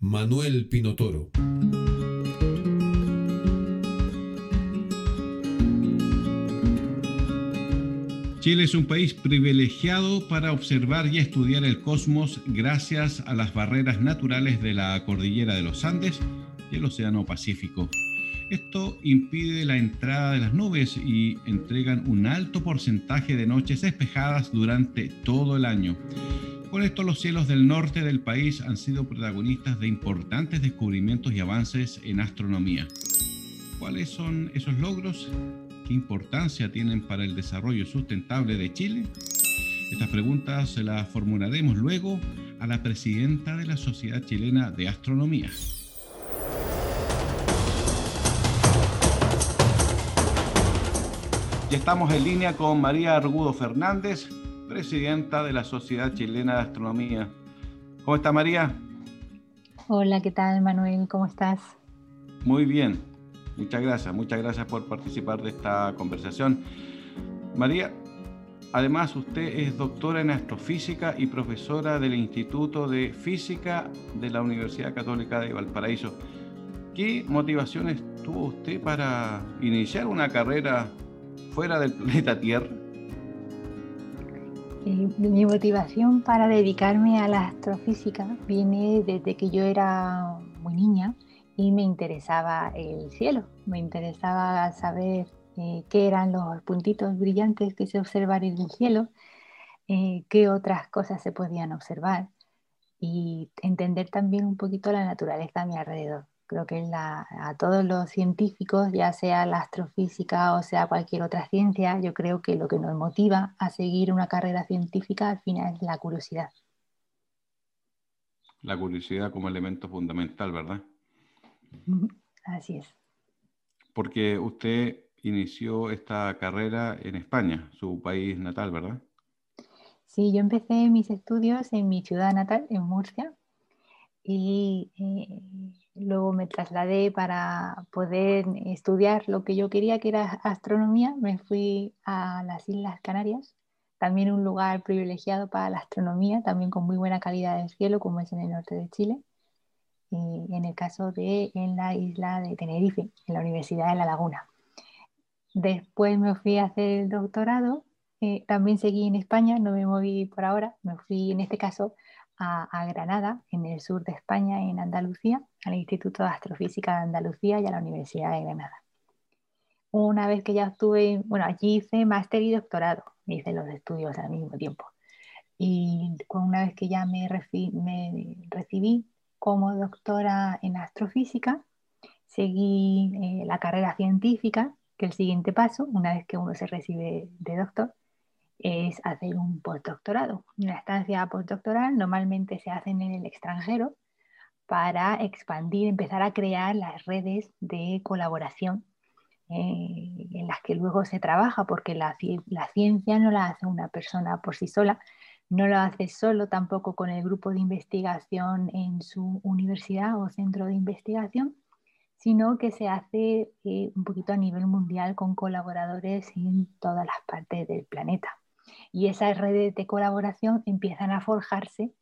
Manuel Pinotoro. Chile es un país privilegiado para observar y estudiar el cosmos gracias a las barreras naturales de la cordillera de los Andes y el Océano Pacífico. Esto impide la entrada de las nubes y entregan un alto porcentaje de noches despejadas durante todo el año. Con esto los cielos del norte del país han sido protagonistas de importantes descubrimientos y avances en astronomía. ¿Cuáles son esos logros? ¿Qué importancia tienen para el desarrollo sustentable de Chile? Estas preguntas se las formularemos luego a la presidenta de la Sociedad Chilena de Astronomía. Ya estamos en línea con María Argudo Fernández, presidenta de la Sociedad Chilena de Astronomía. ¿Cómo está María? Hola, ¿qué tal Manuel? ¿Cómo estás? Muy bien, muchas gracias, muchas gracias por participar de esta conversación. María, además usted es doctora en astrofísica y profesora del Instituto de Física de la Universidad Católica de Valparaíso. ¿Qué motivaciones tuvo usted para iniciar una carrera fuera del planeta Tierra? Mi motivación para dedicarme a la astrofísica viene desde que yo era muy niña y me interesaba el cielo, me interesaba saber eh, qué eran los puntitos brillantes que se observan en el cielo, eh, qué otras cosas se podían observar y entender también un poquito la naturaleza a mi alrededor. Creo que a todos los científicos, ya sea la astrofísica o sea cualquier otra ciencia, yo creo que lo que nos motiva a seguir una carrera científica al final es la curiosidad. La curiosidad como elemento fundamental, ¿verdad? Así es. Porque usted inició esta carrera en España, su país natal, ¿verdad? Sí, yo empecé mis estudios en mi ciudad natal, en Murcia, y eh, luego me trasladé para poder estudiar lo que yo quería, que era astronomía. Me fui a las Islas Canarias, también un lugar privilegiado para la astronomía, también con muy buena calidad del cielo, como es en el norte de Chile. Y en el caso de en la isla de Tenerife, en la Universidad de La Laguna. Después me fui a hacer el doctorado, eh, también seguí en España, no me moví por ahora, me fui en este caso a, Granada, en el sur de España, en Andalucía, al Instituto de Astrofísica de Andalucía y a la Universidad de Granada. Una vez que ya estuve, bueno, allí hice máster y doctorado, hice los estudios al mismo tiempo. Y una vez que ya me, me recibí como doctora en astrofísica, seguí eh, la carrera científica, que el siguiente paso, una vez que uno se recibe de doctor, es hacer un postdoctorado. Una estancia postdoctoral normalmente se hacen en el extranjero para expandir, empezar a crear las redes de colaboración eh, en las que luego se trabaja, porque la, la, ciencia no la hace una persona por sí sola, no lo hace solo tampoco con el grupo de investigación en su universidad o centro de investigación, sino que se hace eh, un poquito a nivel mundial con colaboradores en todas las partes del planeta. Y esas redes de colaboración empiezan a forjarse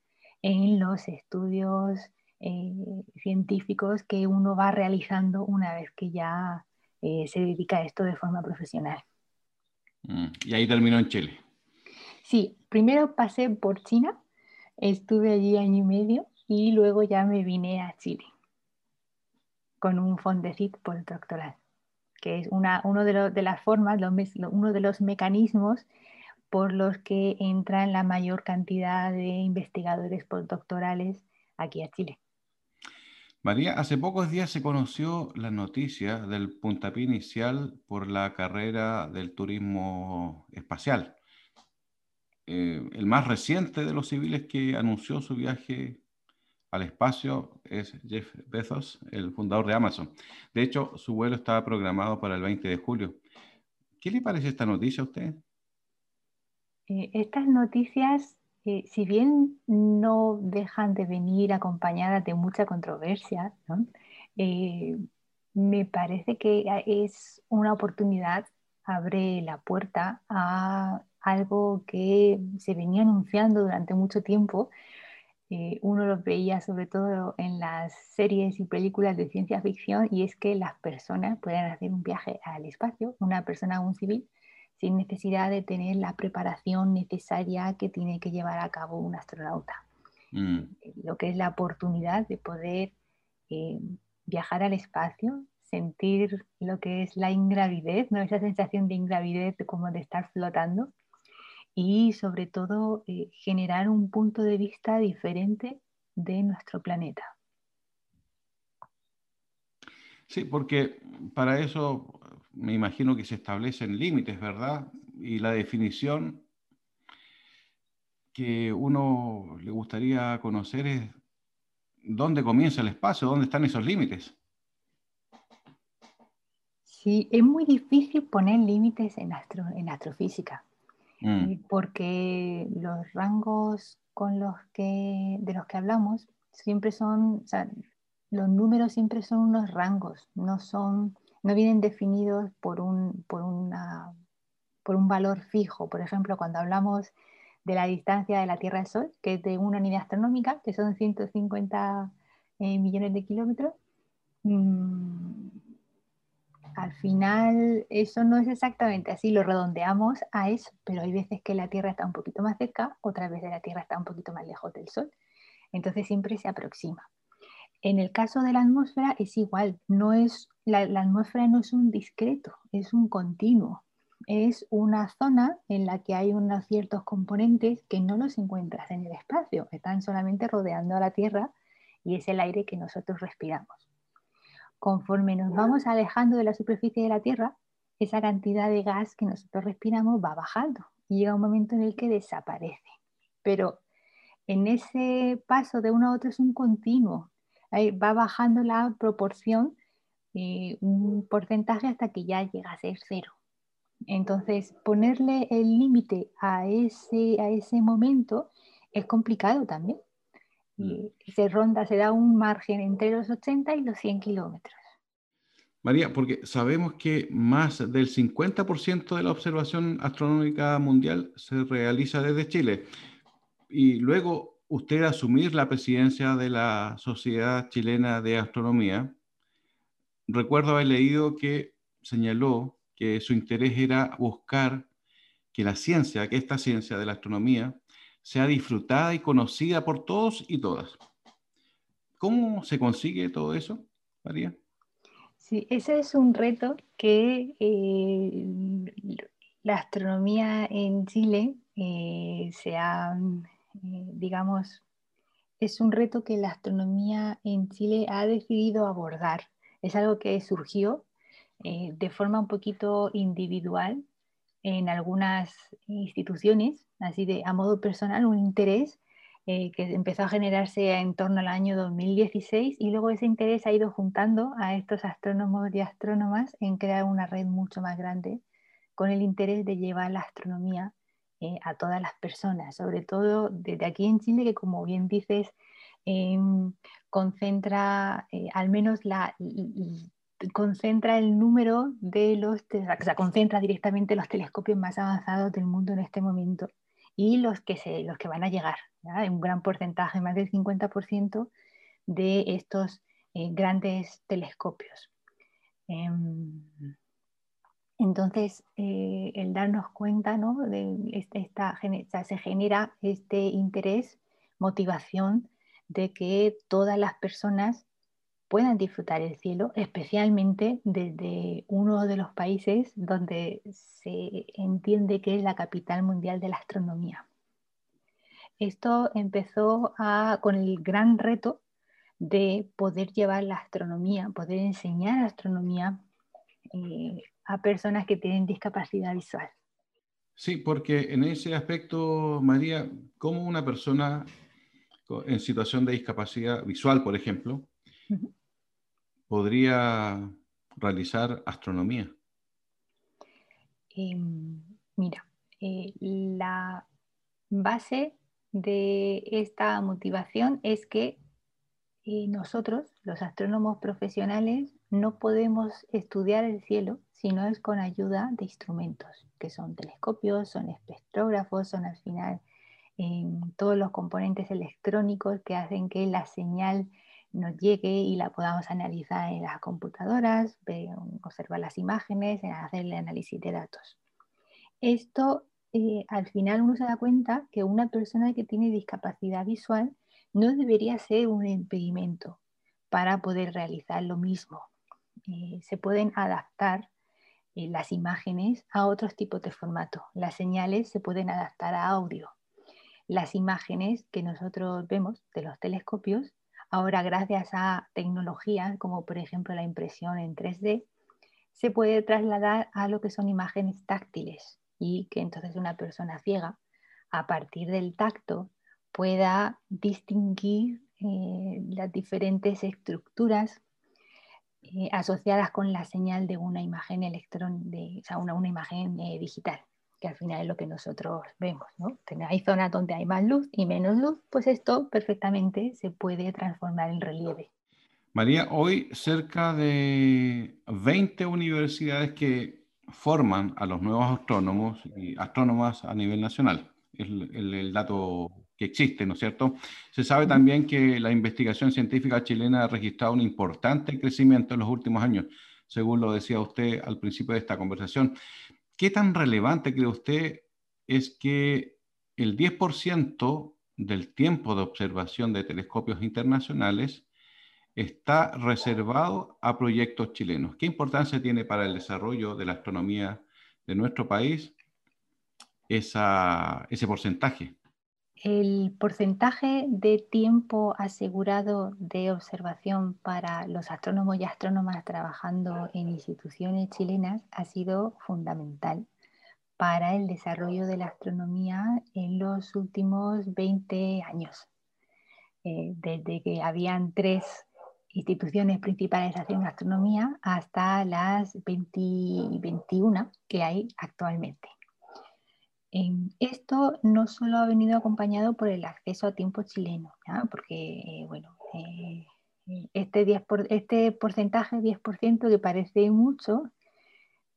en los estudios eh, científicos que uno va realizando una vez que ya eh, se dedica a esto de forma profesional. Mm, y ahí terminó en Chile. Sí, primero pasé por China, estuve allí año y medio y luego ya me vine a Chile con un Fondecit postdoctoral, que es una uno de, de las formas, uno de los mecanismos por los que entran la mayor cantidad de investigadores postdoctorales aquí a Chile. María, hace pocos días se conoció la noticia del puntapié inicial por la carrera del turismo espacial. Eh, el más reciente de los civiles que anunció su viaje al espacio es Jeff Bezos, el fundador de Amazon. De hecho, su vuelo estaba programado para el 20 de julio. ¿Qué le parece esta noticia a usted? Eh, estas noticias, eh, si bien no dejan de venir acompañadas de mucha controversia, eh, me parece que es una oportunidad, abre la puerta a algo que se venía anunciando durante mucho tiempo. uno lo veía sobre todo en las series y películas de ciencia ficción y es que las personas pueden hacer un viaje al espacio, una persona, un civil, sin necesidad de tener la preparación necesaria que tiene que llevar a cabo un astronauta. Mm. Lo que es la oportunidad de poder eh, viajar al espacio, sentir lo que es la ingravidez, ¿no? esa sensación de ingravidez como de estar flotando y sobre todo eh, generar un punto de vista diferente de nuestro planeta. Sí, porque para eso me imagino que se establecen límites, ¿verdad? Y la definición que uno le gustaría conocer es dónde comienza el espacio, dónde están esos límites. Sí, es muy difícil poner límites en, en astrofísica, mm. eh, porque los rangos con los que, de los que hablamos siempre son, o sea, los números siempre son unos rangos, no son no vienen definidos por un, por, por un valor fijo. Por ejemplo, cuando hablamos de la distancia de la Tierra al Sol, que es de una unidad astronómica, que son 150 eh, millones de kilómetros, mm, al final eso no es exactamente así, lo redondeamos a eso, pero hay veces que la Tierra está un poquito más cerca, otras veces la Tierra está un poquito más lejos del Sol. Entonces siempre se aproxima. En el caso de la atmósfera es igual, no es, la, atmósfera no es un discreto, es un continuo. Es una zona en la que hay unos ciertos componentes que no los encuentras en el espacio, están solamente rodeando a la Tierra y es el aire que nosotros respiramos. Conforme nos vamos alejando de la superficie de la Tierra, esa cantidad de gas que nosotros respiramos va bajando y llega un momento en el que desaparece. Pero en ese paso de uno a otro es un continuo, va bajando la proporción, eh, un porcentaje hasta que ya llega a ser cero. Entonces, ponerle el límite a ese, a ese momento es complicado también. Y mm. se ronda, se da un margen entre los 80 y los 100 kilómetros. María, porque sabemos que más del 50% de la observación astronómica mundial se realiza desde Chile. Y luego usted asumir la presidencia de la Sociedad Chilena de Astronomía, recuerdo haber leído que señaló que su interés era buscar que la ciencia, que esta ciencia de la astronomía, sea disfrutada y conocida por todos y todas. ¿Cómo se consigue todo eso, María? Sí, ese es un reto que eh, la astronomía en Chile eh, se ha eh, digamos, es un reto que la astronomía en Chile ha decidido abordar. Es algo que surgió eh, de forma un poquito individual en algunas instituciones, así de a modo personal, un interés eh, que empezó a generarse en torno al año 2016 y luego ese interés ha ido juntando a estos astrónomos y astrónomas en crear una red mucho más grande con el interés de llevar la astronomía eh, a todas las personas, sobre todo desde aquí en Chile, que como bien dices, em, concentra eh, al menos la, concentra el número de los, o sea, concentra directamente los telescopios más avanzados del mundo en este momento y los que, se, los que van a llegar, un gran porcentaje, más del 50% de estos eh, grandes telescopios. Em, entonces, eh, el darnos cuenta ¿no? de esta, se genera este interés, motivación de que todas las personas puedan disfrutar el cielo, especialmente desde uno de los países donde se entiende que es la capital mundial de la astronomía. Esto empezó con el gran reto de poder llevar la astronomía, poder enseñar astronomía eh, a personas que tienen discapacidad visual. Sí, porque en ese aspecto, María, ¿cómo una persona en situación de discapacidad visual, por ejemplo, podría realizar astronomía? Em, mira, eh, la base de esta motivación es que eh, nosotros, los astrónomos profesionales, no podemos estudiar el cielo si no es con ayuda de instrumentos, que son telescopios, son espectrógrafos, son al final em, todos los componentes electrónicos que hacen que la señal nos llegue y la podamos analizar en las computadoras, observar las imágenes, hacer el análisis de datos. Esto, eh, al final uno se da cuenta que una persona que tiene discapacidad visual no debería ser un impedimento para poder realizar lo mismo. Eh, se pueden adaptar eh, las imágenes a otros tipos de formato. Las señales se pueden adaptar a audio. Las imágenes que nosotros vemos de los telescopios Ahora, gracias a tecnologías como por ejemplo la impresión en 3D, se puede trasladar a lo que son imágenes táctiles y que entonces una persona ciega, a partir del tacto, pueda distinguir eh, las diferentes estructuras eh, asociadas con la señal de una imagen electrón, de, o sea, una, imagen eh, digital que al final es lo que nosotros vemos. ¿no? Hay zonas donde hay más luz y menos luz, pues esto perfectamente se puede transformar en relieve. María, hoy cerca de 20 universidades que forman a los nuevos astrónomos y astrónomas a nivel nacional. Es el, el, dato que existe, ¿no es cierto? Se sabe también que la investigación científica chilena ha registrado un importante crecimiento en los últimos años, según lo decía usted al principio de esta conversación. ¿Qué tan relevante cree usted es que el 10% del tiempo de observación de telescopios internacionales está reservado a proyectos chilenos? ¿Qué importancia tiene para el desarrollo de la astronomía de nuestro país ese porcentaje? El porcentaje de tiempo asegurado de observación para los astrónomos y astrónomas trabajando en instituciones chilenas ha sido fundamental para el desarrollo de la astronomía en los últimos 20 años. Eh, desde que habían tres instituciones principales haciendo astronomía hasta las 21 que hay actualmente esto no solo ha venido acompañado por el acceso a tiempo chileno, porque eh, bueno, eh, este, 10 este porcentaje, 10% que parece mucho,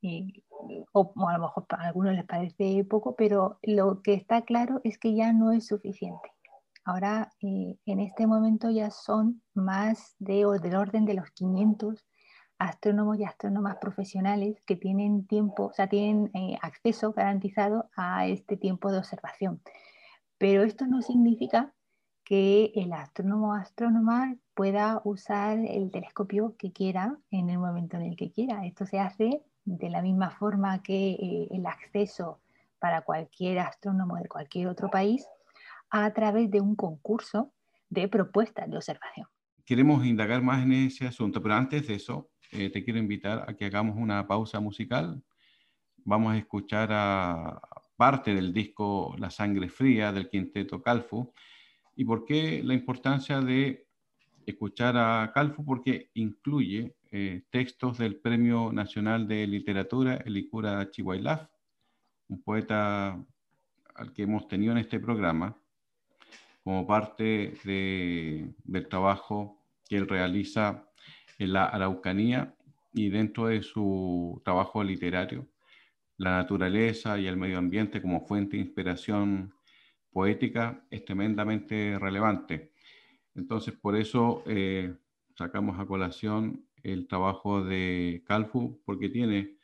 eh, o, a lo mejor a algunos les parece poco, pero lo que está claro es que ya no es suficiente. Ahora, en este momento ya son más de, o del orden de los 500 astrónomos y astrónomas profesionales que tienen tiempo, o sea, tienen eh, acceso garantizado a este tiempo de observación. Pero esto no significa que el astrónomo o astrónoma pueda usar el telescopio que quiera en el momento en el que quiera. Esto se hace de la misma forma que eh, el acceso para cualquier astrónomo de cualquier otro país a través de un concurso de propuestas de observación. Queremos indagar más en ese asunto, pero antes de eso, eh, te quiero invitar a que hagamos una pausa musical. Vamos a escuchar a parte del disco La Sangre Fría del quinteto Calfu. ¿Y por qué la importancia de escuchar a Calfu? Porque incluye eh, textos del Premio Nacional de Literatura Elicura un poeta al que hemos tenido en este programa como parte del trabajo que él realiza en la Araucanía y dentro de su trabajo literario, la naturaleza y el medio ambiente como fuente de inspiración poética es tremendamente relevante. Entonces, por eso eh, sacamos a colación el trabajo de Calfu, porque tiene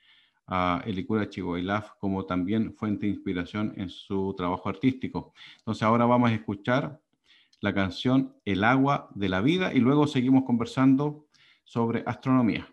a Elicura Chihuailaf como también fuente de inspiración en su trabajo artístico. Entonces, ahora vamos a escuchar la canción El agua de la vida y luego seguimos conversando sobre astronomía.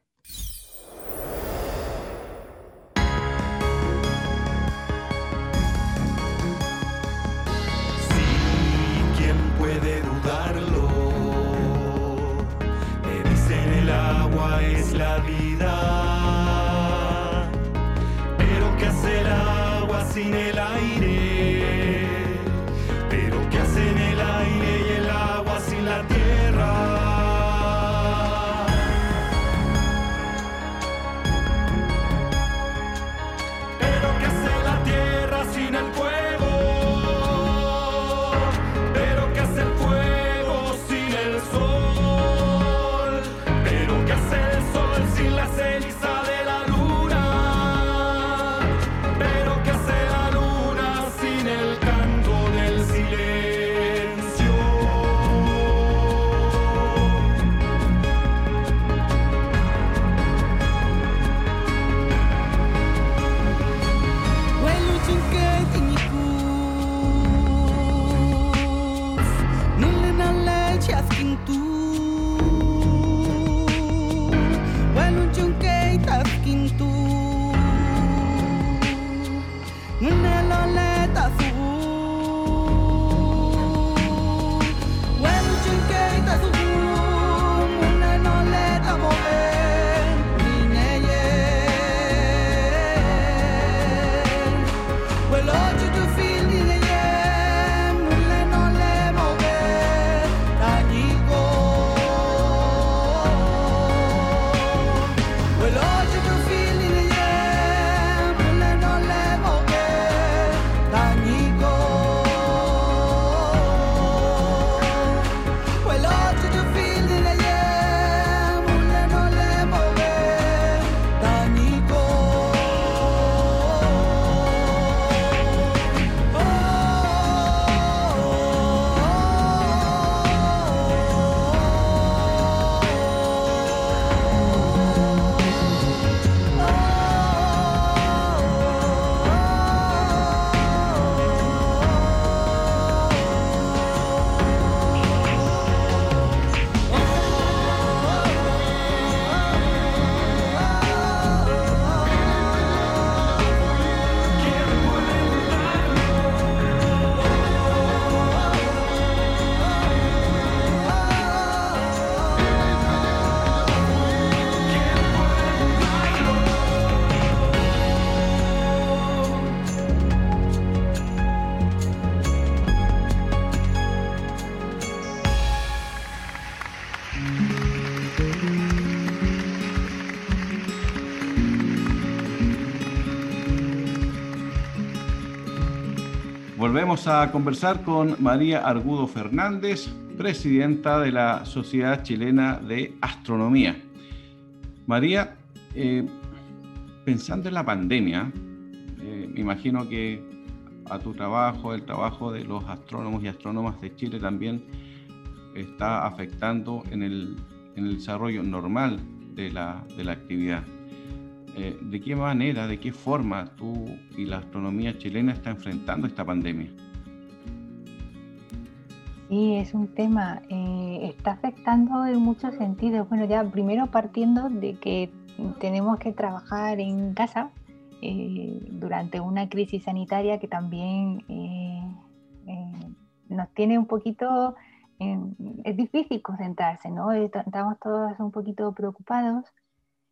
Volvemos a conversar con María Argudo Fernández, presidenta de la Sociedad Chilena de Astronomía. María, eh, pensando en la pandemia, eh, me imagino que a tu trabajo, el trabajo de los astrónomos y astrónomas de Chile también está afectando en el, desarrollo normal de la actividad. Eh, ¿de qué manera, de qué forma tú y la astronomía chilena está enfrentando esta pandemia? Sí, es un tema, eh, está afectando en muchos sentidos. Bueno, ya primero partiendo de que tenemos que trabajar en casa eh, durante una crisis sanitaria que también nos tiene un poquito, es difícil concentrarse, ¿no? Estamos todos un poquito preocupados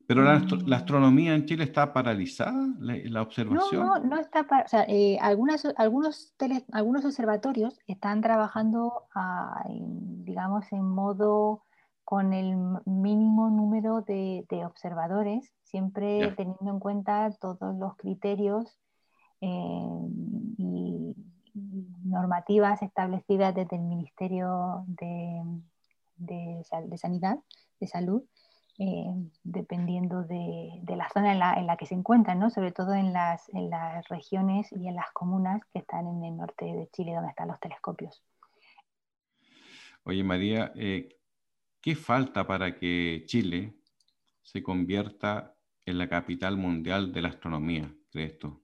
pero la, mm. astronomía en Chile está paralizada, la, observación. No, no, no está o sea, eh, algunos, algunos observatorios están trabajando, ah, digamos, en modo con el mínimo número de, observadores, siempre teniendo en cuenta todos los criterios eh, y, normativas establecidas desde el Ministerio de, de Sanidad, de Salud. Eh, dependiendo de, la zona en la, que se encuentran, ¿no? sobre todo en las, en las regiones y en las comunas que están en el norte de Chile, donde están los telescopios. Oye, María, eh, ¿qué falta para que Chile se convierta en la capital mundial de la astronomía, crees tú?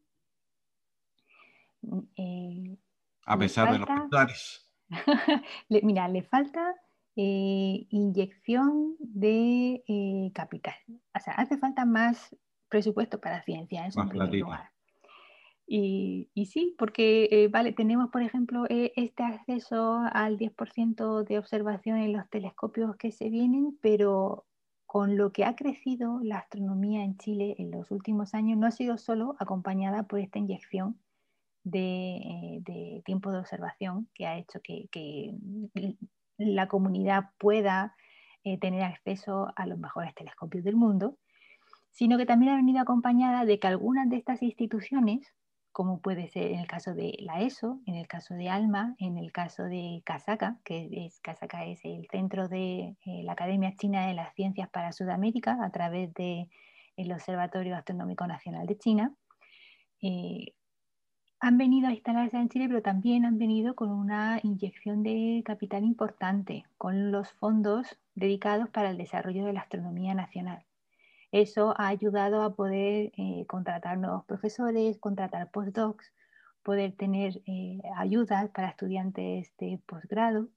Eh, A pesar de los pesares. Mira, le falta eh, inyección de eh, capital. O sea, hace falta más presupuesto para ciencia, en primer lugar. Y, sí, porque eh, vale, tenemos, por ejemplo, este acceso al 10% de observación en los telescopios que se vienen, pero con lo que ha crecido la astronomía en Chile en los últimos años, no ha sido solo acompañada por esta inyección de, tiempo de observación que ha hecho que la comunidad pueda eh, tener acceso a los mejores telescopios del mundo, sino que también ha venido acompañada de que algunas de estas instituciones, como puede ser en el caso de la ESO, en el caso de ALMA, en el caso de CASACA, que es, CASACA es el centro de eh, la Academia China de las Ciencias para Sudamérica, a través del Observatorio Astronómico Nacional de China, eh, han venido a instalarse en Chile, pero también han venido con una inyección de capital importante, con los fondos dedicados para el desarrollo de la astronomía nacional. Eso ha ayudado a poder eh, contratar nuevos profesores, contratar postdocs, poder tener eh, ayudas para estudiantes de posgrado,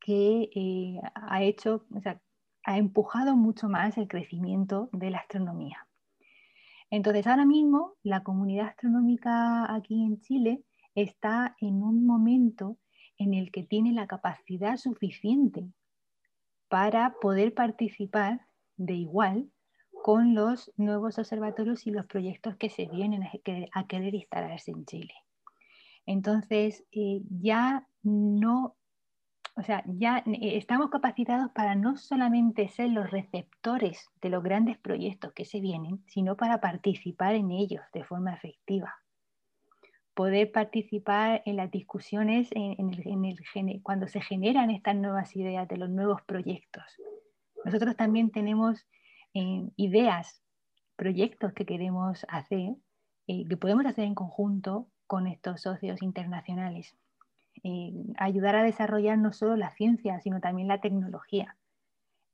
que eh, ha hecho, o sea, ha empujado mucho más el crecimiento de la astronomía. Entonces, ahora mismo la comunidad astronómica aquí en Chile está en un momento en el que tiene la capacidad suficiente para poder participar de igual con los nuevos observatorios y los proyectos que se vienen a, querer instalarse en Chile. Entonces, eh, ya no o sea, ya eh, estamos capacitados para no solamente ser los receptores de los grandes proyectos que se vienen, sino para participar en ellos de forma efectiva. Poder participar en las discusiones en, el, cuando se generan estas nuevas ideas de los nuevos proyectos. Nosotros también tenemos eh, ideas, proyectos que queremos hacer, eh, que podemos hacer en conjunto con estos socios internacionales. Eh, ayudar a desarrollar no solo la ciencia, sino también la tecnología.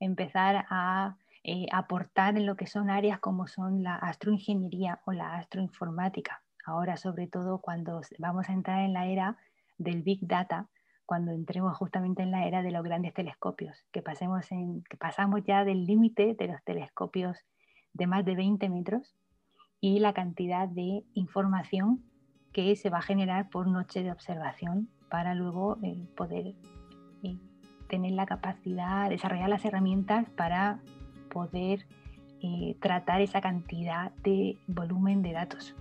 Empezar a eh, aportar en lo que son áreas como son la astroingeniería o la astroinformática. Ahora, sobre todo, cuando vamos a entrar en la era del Big Data, cuando entremos justamente en la era de los grandes telescopios, que, pasemos en, que pasamos ya del límite de los telescopios de más de 20 metros y la cantidad de información que se va a generar por noche de observación para luego eh, poder eh, tener la capacidad, desarrollar las herramientas para poder eh, tratar esa cantidad de volumen de datos.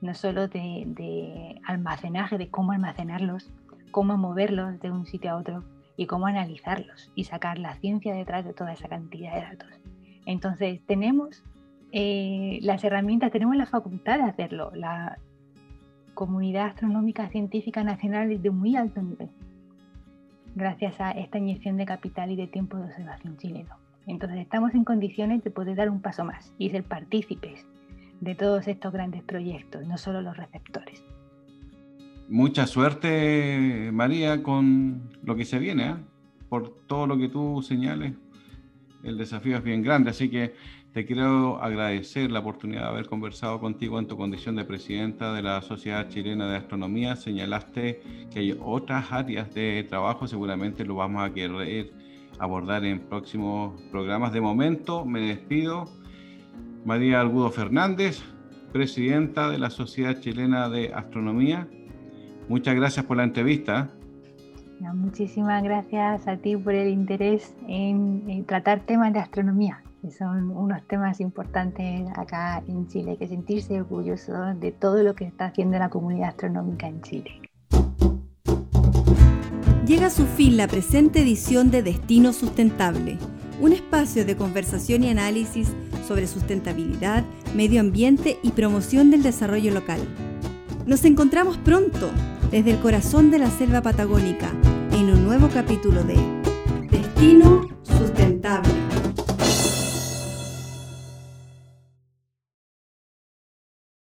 No solo de, almacenaje, de cómo almacenarlos, cómo moverlos de un sitio a otro y cómo analizarlos y sacar la ciencia detrás de toda esa cantidad de datos. Entonces, tenemos las herramientas, tenemos la facultad de hacerlo. Comunidad astronómica científica nacional de muy alto nivel, gracias a esta inyección de capital y de tiempo de observación chileno. Entonces estamos en condiciones de poder dar un paso más y ser partícipes de todos estos grandes proyectos, no solo los receptores. Mucha suerte, María, con lo que se viene, ¿eh? por todo lo que tú señales. El desafío es bien grande, así que te quiero agradecer la oportunidad de haber conversado contigo en tu condición de presidenta de la Sociedad Chilena de Astronomía. Señalaste que hay otras áreas de trabajo, seguramente lo vamos a querer abordar en próximos programas. De momento me despido. María Algudo Fernández, presidenta de la Sociedad Chilena de Astronomía. Muchas gracias por la entrevista. muchísimas gracias a ti por el interés en tratar temas de astronomía son unos temas importantes acá en Chile, hay que sentirse orgulloso de todo lo que está haciendo la comunidad astronómica en Chile. Llega a su fin la presente edición de Destino Sustentable, un espacio de conversación y análisis sobre sustentabilidad, medio ambiente y promoción del desarrollo local. Nos encontramos pronto desde el corazón de la selva patagónica en un nuevo capítulo de Destino